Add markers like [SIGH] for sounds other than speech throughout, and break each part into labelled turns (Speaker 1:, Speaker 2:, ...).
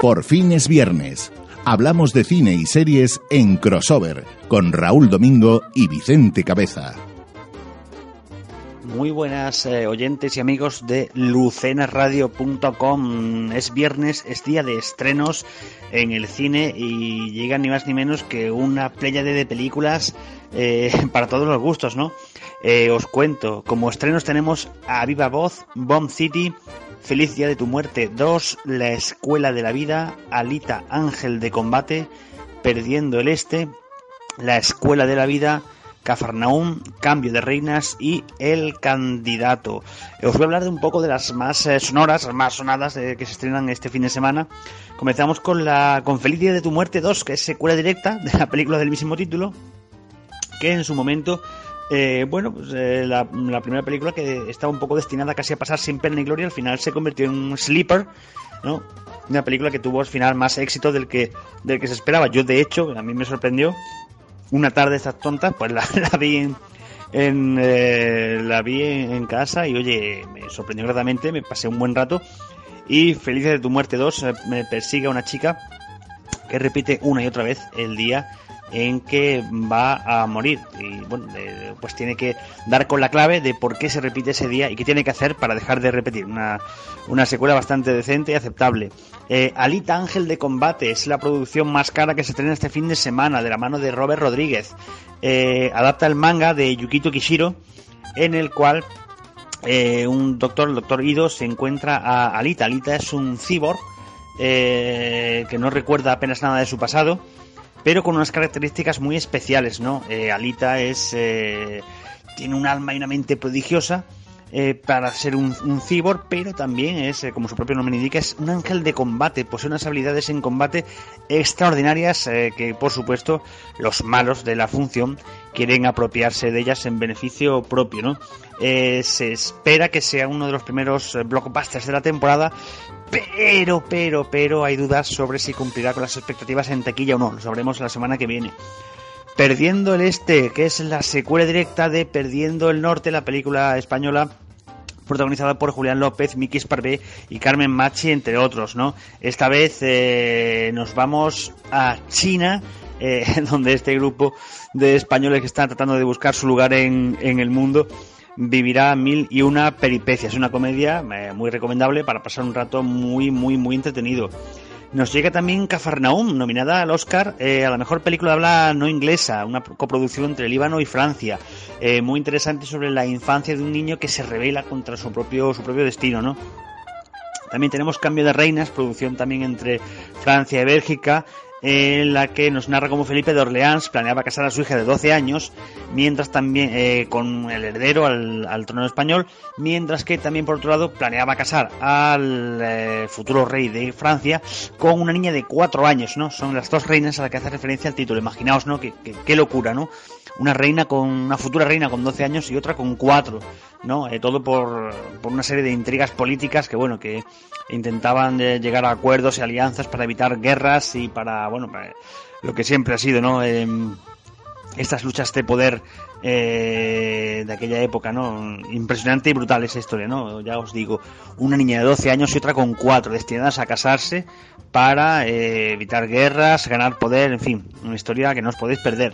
Speaker 1: Por fin es viernes. Hablamos de cine y series en crossover con Raúl Domingo y Vicente Cabeza.
Speaker 2: Muy buenas eh, oyentes y amigos de lucenasradio.com. Es viernes, es día de estrenos en el cine y llega ni más ni menos que una playa de películas eh, [LAUGHS] para todos los gustos, ¿no? Eh, os cuento, como estrenos tenemos a Viva Voz, Bomb City, Feliz Día de tu Muerte 2, La Escuela de la Vida, Alita Ángel de Combate, Perdiendo el Este, La Escuela de la Vida, Cafarnaum, Cambio de Reinas y El Candidato. Os voy a hablar de un poco de las más eh, sonoras, más sonadas eh, que se estrenan este fin de semana. Comenzamos con la con Feliz Día de tu Muerte 2, que es secuela directa de la película del mismo título, que en su momento eh, bueno, pues eh, la, primera película que estaba un poco destinada casi a pasar sin pena ni gloria, al final se convirtió en un sleeper, ¿no? Una película que tuvo al final más éxito del que, del que se esperaba. Yo, de hecho, a mí me sorprendió, una tarde estas tontas, pues la, [LAUGHS] vi en, eh, la vi en, casa y oye, me sorprendió gratamente, me pasé un buen rato. Y Felices de tu muerte 2 me persigue a una chica que repite una y otra vez el día en que va a morir. Y bueno pues tiene que dar con la clave de por qué se repite ese día y qué tiene que hacer para dejar de repetir. Una, una secuela bastante decente y aceptable. Eh, Alita Ángel de Combate es la producción más cara que se estrena este fin de semana de la mano de Robert Rodríguez. Eh, adapta el manga de Yukito Kishiro en el cual eh, un doctor, el doctor Ido, se encuentra a Alita. Alita es un cyborg que no recuerda apenas nada de su pasado pero con unas características muy especiales, ¿no? Eh, Alita es eh, tiene un alma y una mente prodigiosa eh, para ser un, un cyborg, pero también es, como su propio nombre indica, es un ángel de combate, posee unas habilidades en combate extraordinarias que, por supuesto, los malos de la función quieren apropiarse de ellas en beneficio propio, ¿no? se espera que sea uno de los primeros blockbusters de la temporada, pero, pero, pero hay dudas sobre si cumplirá con las expectativas en taquilla o no. Lo sabremos la semana que viene. Perdiendo el Este, que es la secuela directa de Perdiendo el Norte, la película española protagonizada por Julián López, Miki Sparvé y Carmen Machi, entre otros, ¿no? Esta vez eh, nos vamos a China, eh, [LAUGHS] donde este grupo de españoles que están tratando de buscar su lugar en, en el mundo vivirá mil y una peripecias. Una comedia eh, muy recomendable para pasar un rato muy, muy, muy entretenido. Nos llega también Cafarnaum, nominada al Oscar eh, a la mejor película de habla no inglesa, una coproducción entre Líbano y Francia. Eh, muy interesante sobre la infancia de un niño que se revela contra su propio, su propio destino, ¿no? También tenemos Cambio de Reinas, producción también entre Francia y Bélgica, en la que nos narra cómo Felipe de Orleans planeaba casar a su hija de 12 años, mientras también eh, con el heredero al, trono español, mientras que también por otro lado planeaba casar al eh, futuro rey de Francia con una niña de 4 años, ¿no? Son las dos reinas a las que hace referencia el título. Imaginaos, ¿no? Qué, locura, ¿no? Una reina con una futura reina con 12 años y otra con 4, ¿no? Eh, todo por, por una serie de intrigas políticas que bueno, que intentaban llegar a acuerdos y alianzas para evitar guerras y para, bueno, lo que siempre ha sido, ¿no? Em, estas luchas de poder eh, de aquella época, ¿no? Impresionante y brutal esa historia, ¿no? Ya os digo, una niña de 12 años y otra con 4, destinadas a casarse para eh, evitar guerras, ganar poder, en fin, una historia que no os podéis perder.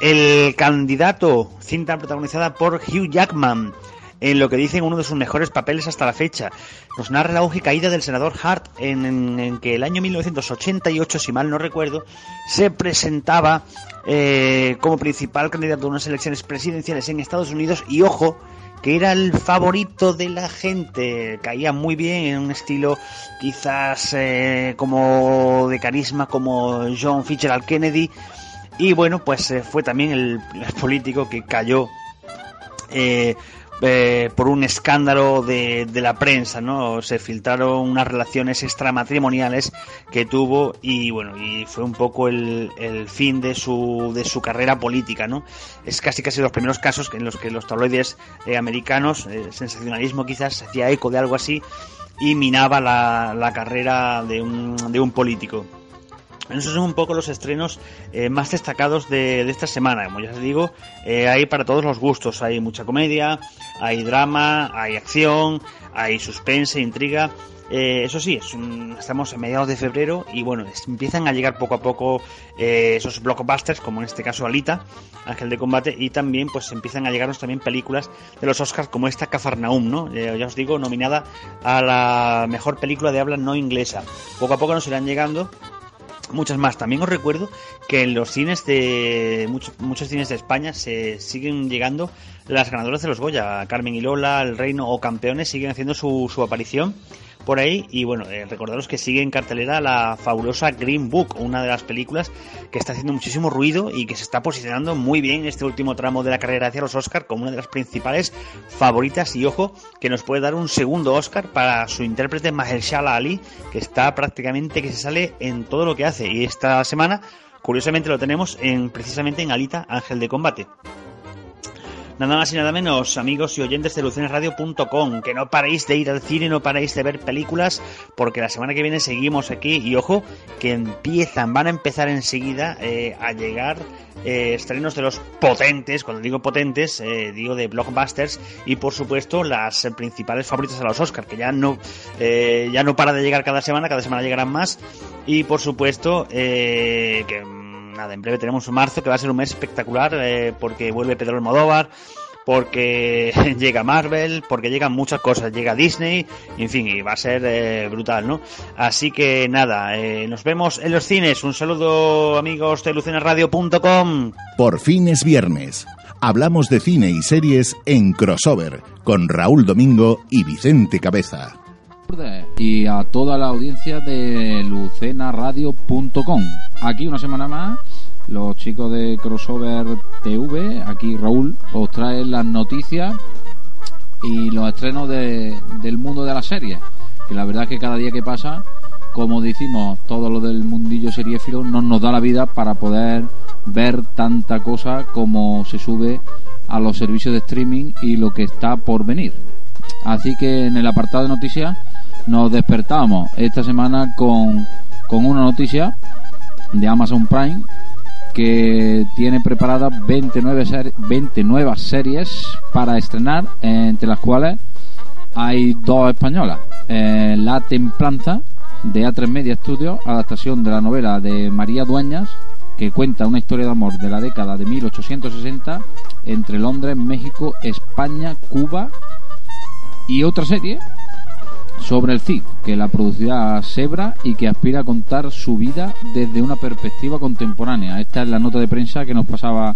Speaker 2: El candidato, cinta protagonizada por Hugh Jackman, en lo que dicen uno de sus mejores papeles hasta la fecha. Nos narra la auge caída del senador Hart en, que el año 1988, si mal no recuerdo, se presentaba eh, como principal candidato a unas elecciones presidenciales en Estados Unidos y ojo, que era el favorito de la gente, caía muy bien en un estilo quizás eh, como de carisma como John Fitzgerald Kennedy y bueno pues eh, fue también el, político que cayó eh, por un escándalo de, la prensa, ¿no? Se filtraron unas relaciones extramatrimoniales que tuvo y bueno, y fue un poco el, el fin de su, de su carrera política, ¿no? Es casi casi los primeros casos en los que los tabloides eh, americanos, el eh, sensacionalismo quizás, hacía eco de algo así y minaba la, la carrera de un, de un político. Esos son un poco los estrenos eh, más destacados de, esta semana. Como ya os digo, eh, hay para todos los gustos. Hay mucha comedia, hay drama, hay acción, hay suspense, intriga. Eh, eso sí, estamos en mediados de febrero y bueno, empiezan a llegar poco a poco eh, esos blockbusters, como en este caso Alita, Ángel de Combate, y también pues empiezan a llegarnos también películas de los Oscars como esta Cafarnaum, ¿no? Ya os digo, nominada a la mejor película de habla no inglesa. Poco a poco nos irán llegando muchas más. También os recuerdo que en los cines de muchos, muchos cines de España se siguen llegando las ganadoras de los Goya, Carmen y Lola, El Reino o Campeones siguen haciendo su, su aparición por ahí. Y bueno, eh, recordaros que sigue en cartelera la fabulosa Green Book, una de las películas que está haciendo muchísimo ruido y que se está posicionando muy bien en este último tramo de la carrera hacia los Oscars como una de las principales favoritas. Y ojo, que nos puede dar un segundo Oscar para su intérprete Mahershala Ali, que está prácticamente que se sale en todo lo que hace. Y esta semana, curiosamente, lo tenemos en precisamente en Alita Ángel de Combate. Nada más y nada menos, amigos y oyentes de lucenesradio.com, que no paréis de ir al cine, no paréis de ver películas, porque la semana que viene seguimos aquí y ojo, que empiezan, van a empezar enseguida eh, a llegar eh, estrenos de los potentes, cuando digo potentes, eh, digo de blockbusters y por supuesto las principales favoritas a los Oscars, que ya no, ya no para de llegar cada semana, cada semana llegarán más y por supuesto que nada, en breve tenemos un marzo que va a ser un mes espectacular eh, porque vuelve Pedro Almodóvar, porque [LAUGHS] llega Marvel, porque llegan muchas cosas, llega Disney, en fin, y va a ser eh, brutal, ¿no? Así que nada, eh, nos vemos en los cines. Un saludo, amigos de lucenaradio.com.
Speaker 1: Por fin es viernes. Hablamos de cine y series en crossover con Raúl Domingo y Vicente Cabeza
Speaker 3: y a toda la audiencia de lucenaradio.com. Aquí una semana más, los chicos de Crossover TV, aquí Raúl, os traen las noticias y los estrenos del mundo de la serie. Que la verdad es que cada día que pasa, como decimos, todo lo del mundillo seriéfilo no nos da la vida para poder ver tanta cosa como se sube a los servicios de streaming y lo que está por venir. Así que en el apartado de noticias nos despertamos esta semana con, con una noticia de Amazon Prime que tiene preparadas 29, 20 nuevas series para estrenar, entre las cuales hay dos españolas. Eh, la Templanza, de A3 Media Studios, adaptación de la novela de María Dueñas, que cuenta una historia de amor de la década de 1860 entre Londres, México, España, Cuba y otra serie sobre el Cid, que la producirá Sebra y que aspira a contar su vida desde una perspectiva contemporánea. Esta es la nota de prensa que nos pasaba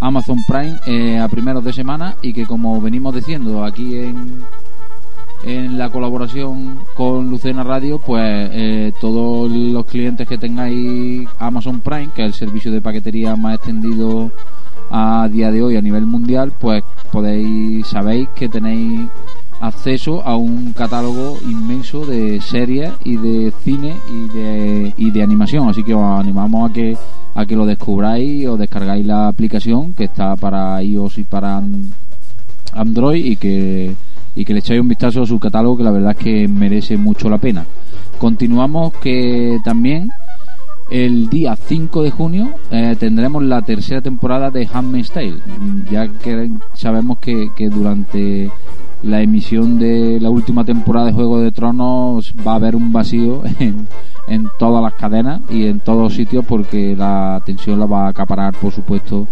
Speaker 3: Amazon Prime eh, a primeros de semana y que como venimos diciendo aquí en, en la colaboración con Lucena Radio, pues eh, todos los clientes que tengáis Amazon Prime, que es el servicio de paquetería más extendido a día de hoy a nivel mundial, pues podéis, sabéis que tenéis acceso a un catálogo inmenso de series y de cine y de, y de animación. Así que os animamos a que, a que lo descubráis o descargáis la aplicación que está para iOS y para Android y que, y que le echáis un vistazo a su catálogo que la verdad es que merece mucho la pena. Continuamos que también el día 5 de junio eh, tendremos la tercera temporada de Handmaid's Tale, ya que sabemos que, que durante la emisión de la última temporada de Juego de Tronos va a haber un vacío [LAUGHS] en, todas las cadenas y en todos sitios porque la atención la va a acaparar, por supuesto,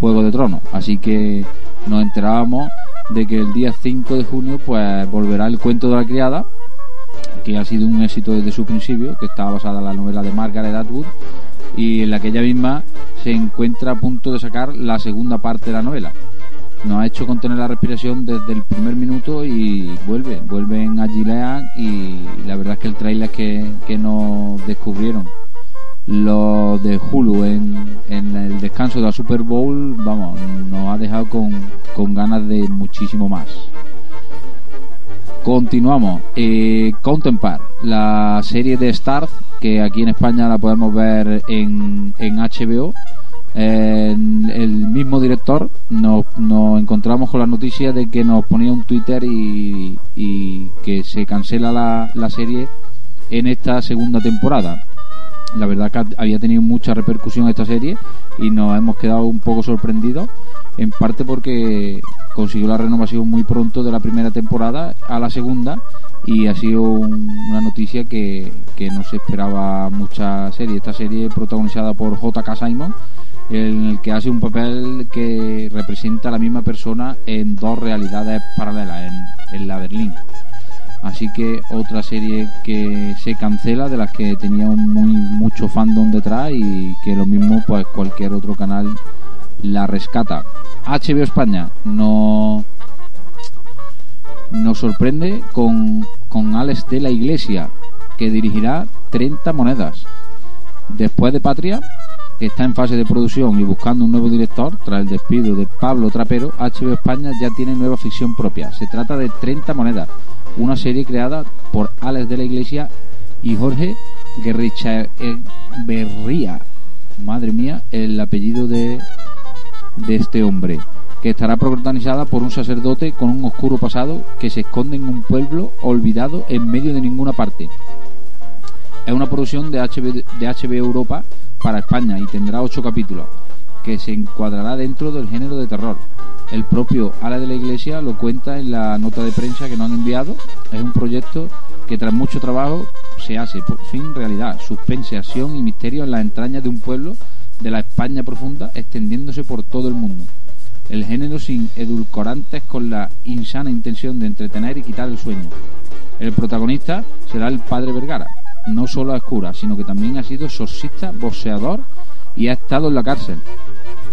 Speaker 3: Juego de Tronos. Así que nos enterábamos de que el día 5 de junio pues volverá el cuento de la criada, que ha sido un éxito desde su principio, que estaba basada en la novela de Margaret Atwood y en la que ella misma se encuentra a punto de sacar la segunda parte de la novela nos ha hecho contener la respiración desde el primer minuto y vuelve, vuelven a Gilead y la verdad es que el trailer que, que nos descubrieron los de Hulu en, en, el descanso de la Super Bowl, vamos, nos ha dejado con, con ganas de muchísimo más. Continuamos. Eh, la serie de Stars, que aquí en España la podemos ver en, en HBO el mismo director nos, encontramos con la noticia de que nos ponía un Twitter y, que se cancela la, serie en esta segunda temporada. la verdad que había tenido mucha repercusión esta serie y nos hemos quedado un poco sorprendidos, en parte porque consiguió la renovación muy pronto de la primera temporada a la segunda y ha sido una noticia que, que no se esperaba mucha serie. Esta serie protagonizada por J.K. Simon, en el que hace un papel que representa a la misma persona en dos realidades paralelas, en, en la Berlín. Así que otra serie que se cancela, de las que tenía muy, mucho fandom detrás y que lo mismo pues cualquier otro canal la rescata. HBO España no nos sorprende con, con Alex de la Iglesia, que dirigirá 30 monedas. Después de Patria, que está en fase de producción y buscando un nuevo director, tras el despido de Pablo Trapero, HBO España ya tiene nueva ficción propia. Se trata de 30 monedas, una serie creada por Alex de la Iglesia y Jorge Berría. Madre mía, el apellido de, de este hombre, que estará protagonizada por un sacerdote con un oscuro pasado que se esconde en un pueblo olvidado en medio de ninguna parte. Es una producción de HBO, de HBO Europa para España y tendrá ocho capítulos, que se encuadrará dentro del género de terror. El propio Ala de la Iglesia lo cuenta en la nota de prensa que nos han enviado. Es un proyecto que tras mucho trabajo se hace por fin realidad. Suspense, acción y misterio en las entrañas de un pueblo de la España profunda extendiéndose por todo el mundo. El género sin edulcorantes con la insana intención de entretener y quitar el sueño. El protagonista será el padre Vergara. No solo es cura, sino que también ha sido exorcista, boxeador y ha estado en la cárcel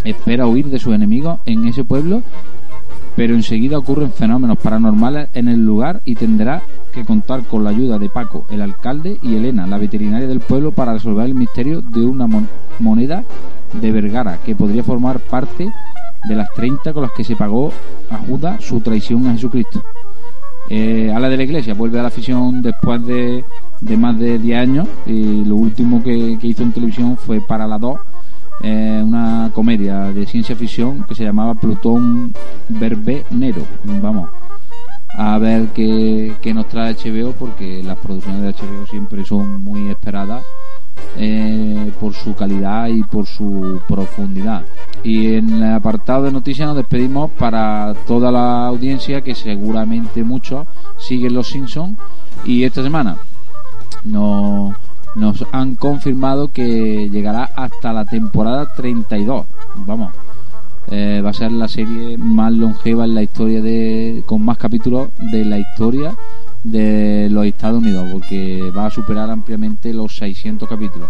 Speaker 3: espera huir de sus enemigos en ese pueblo, pero enseguida ocurren fenómenos paranormales en el lugar y tendrá que contar con la ayuda de Paco, el alcalde, y Elena, la veterinaria del pueblo, para resolver el misterio de una moneda de Vergara que podría formar parte de las 30 con las que se pagó a Judas su traición a Jesucristo. Eh, a la de la iglesia vuelve a la afición después de, más de 10 años y lo último que, que hizo en televisión fue para la 2 eh, una comedia de ciencia ficción que se llamaba Plutón Verbenero. Vamos a ver qué, nos trae HBO porque las producciones de HBO siempre son muy esperadas eh, por su calidad y por su profundidad. Y en el apartado de noticias nos despedimos para toda la audiencia que seguramente muchos siguen Los Simpsons y esta semana nos nos han confirmado que llegará hasta la temporada 32. Vamos, eh, va a ser la serie más longeva en la historia de, con más capítulos de la historia de los Estados Unidos, porque va a superar ampliamente los 600 capítulos.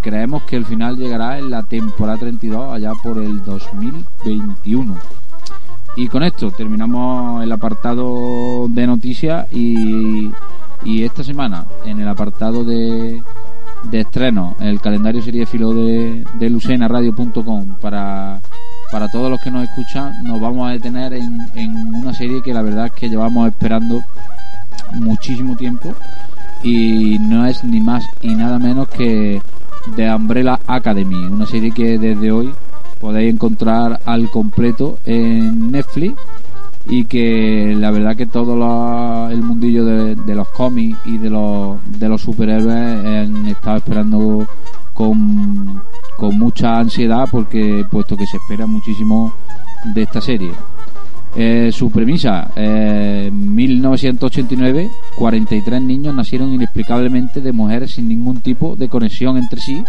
Speaker 3: Creemos que el final llegará en la temporada 32, allá por el 2021. Y con esto terminamos el apartado de noticias y esta semana, en el apartado de, de estreno, el calendario filo de, de lucenaradio.com para, para todos los que nos escuchan, nos vamos a detener en, en una serie que la verdad es que llevamos esperando muchísimo tiempo y no es ni más y nada menos que The Umbrella Academy, una serie que desde hoy podéis encontrar al completo en Netflix y que la verdad que todo el mundillo de, los cómics y de los, superhéroes han estado esperando con, con mucha ansiedad porque puesto que se espera muchísimo de esta serie. Eh, su premisa, eh, 1989, 43 niños nacieron inexplicablemente de mujeres sin ningún tipo de conexión entre sí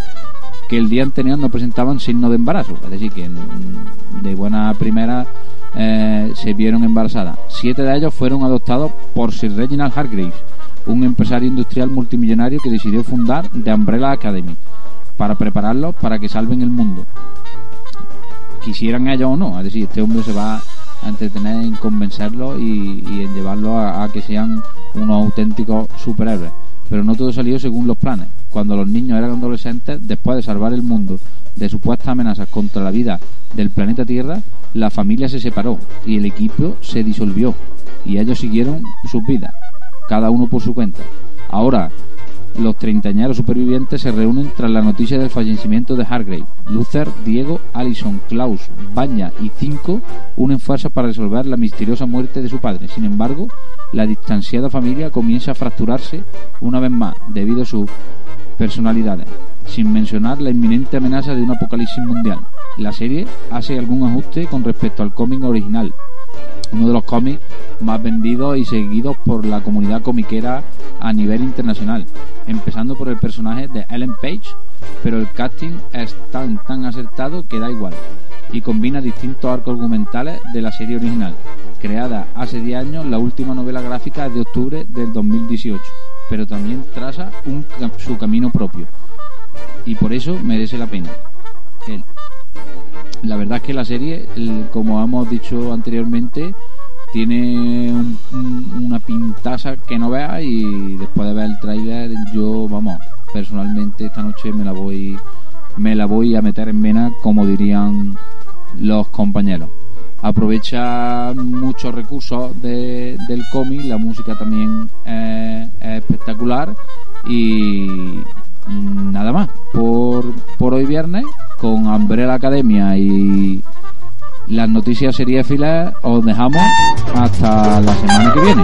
Speaker 3: que el día anterior no presentaban signos de embarazo. Es decir, que de buena primera eh, se vieron embarazadas. Siete de ellos fueron adoptados por Sir Reginald Hargreaves, un empresario industrial multimillonario que decidió fundar The Umbrella Academy para prepararlos para que salven el mundo. Quisieran ellos o no, es decir, este hombre se va a entretener en convencerlos y, en llevarlos a, a que sean unos auténticos superhéroes. Pero no todo salió según los planes. Cuando los niños eran adolescentes, después de salvar el mundo de supuestas amenazas contra la vida del planeta Tierra, la familia se separó y el equipo se disolvió y ellos siguieron sus vidas, cada uno por su cuenta. Ahora, los treintañeros supervivientes se reúnen tras la noticia del fallecimiento de Hargrave. Luther, Diego, Allison, Klaus, Baña y Cinco unen fuerzas para resolver la misteriosa muerte de su padre. Sin embargo, la distanciada familia comienza a fracturarse una vez más debido a su personalidades, sin mencionar la inminente amenaza de un apocalipsis mundial. La serie hace algún ajuste con respecto al cómic original, uno de los cómics más vendidos y seguidos por la comunidad comiquera a nivel internacional, empezando por el personaje de Ellen Page, pero el casting es tan tan acertado que da igual y combina distintos arcos argumentales de la serie original, creada hace 10 años, la última novela gráfica de octubre del 2018, pero también traza un, su camino propio y por eso merece la pena. La verdad es que la serie, como hemos dicho anteriormente, tiene una pintaza que no vea y después de ver el tráiler yo, vamos, personalmente esta noche me la voy me la voy a meter en vena como dirían los compañeros. Aprovecha muchos recursos de, del cómic, la música también es, espectacular y nada más. Por, por hoy viernes, con Umbrella Academia y las noticias seriéfilas, os dejamos hasta la semana que viene.